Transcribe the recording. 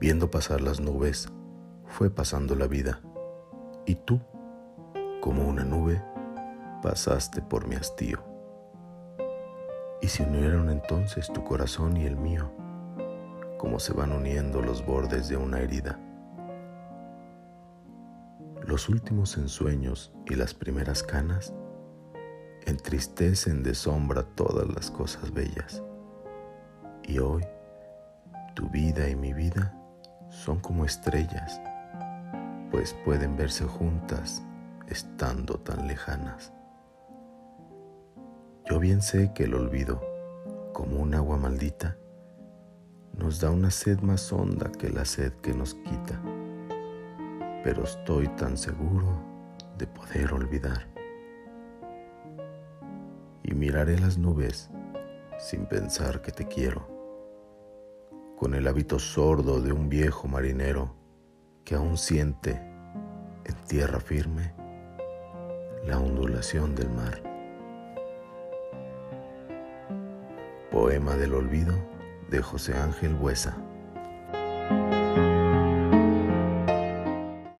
Viendo pasar las nubes, fue pasando la vida, y tú, como una nube, pasaste por mi hastío. Y se unieron entonces tu corazón y el mío, como se van uniendo los bordes de una herida. Los últimos ensueños y las primeras canas entristecen de sombra todas las cosas bellas. Y hoy, tu vida y mi vida son como estrellas, pues pueden verse juntas estando tan lejanas. Yo bien sé que el olvido, como un agua maldita, nos da una sed más honda que la sed que nos quita, pero estoy tan seguro de poder olvidar. Y miraré las nubes sin pensar que te quiero, con el hábito sordo de un viejo marinero que aún siente en tierra firme la ondulación del mar. Poema del olvido de José Ángel Buesa.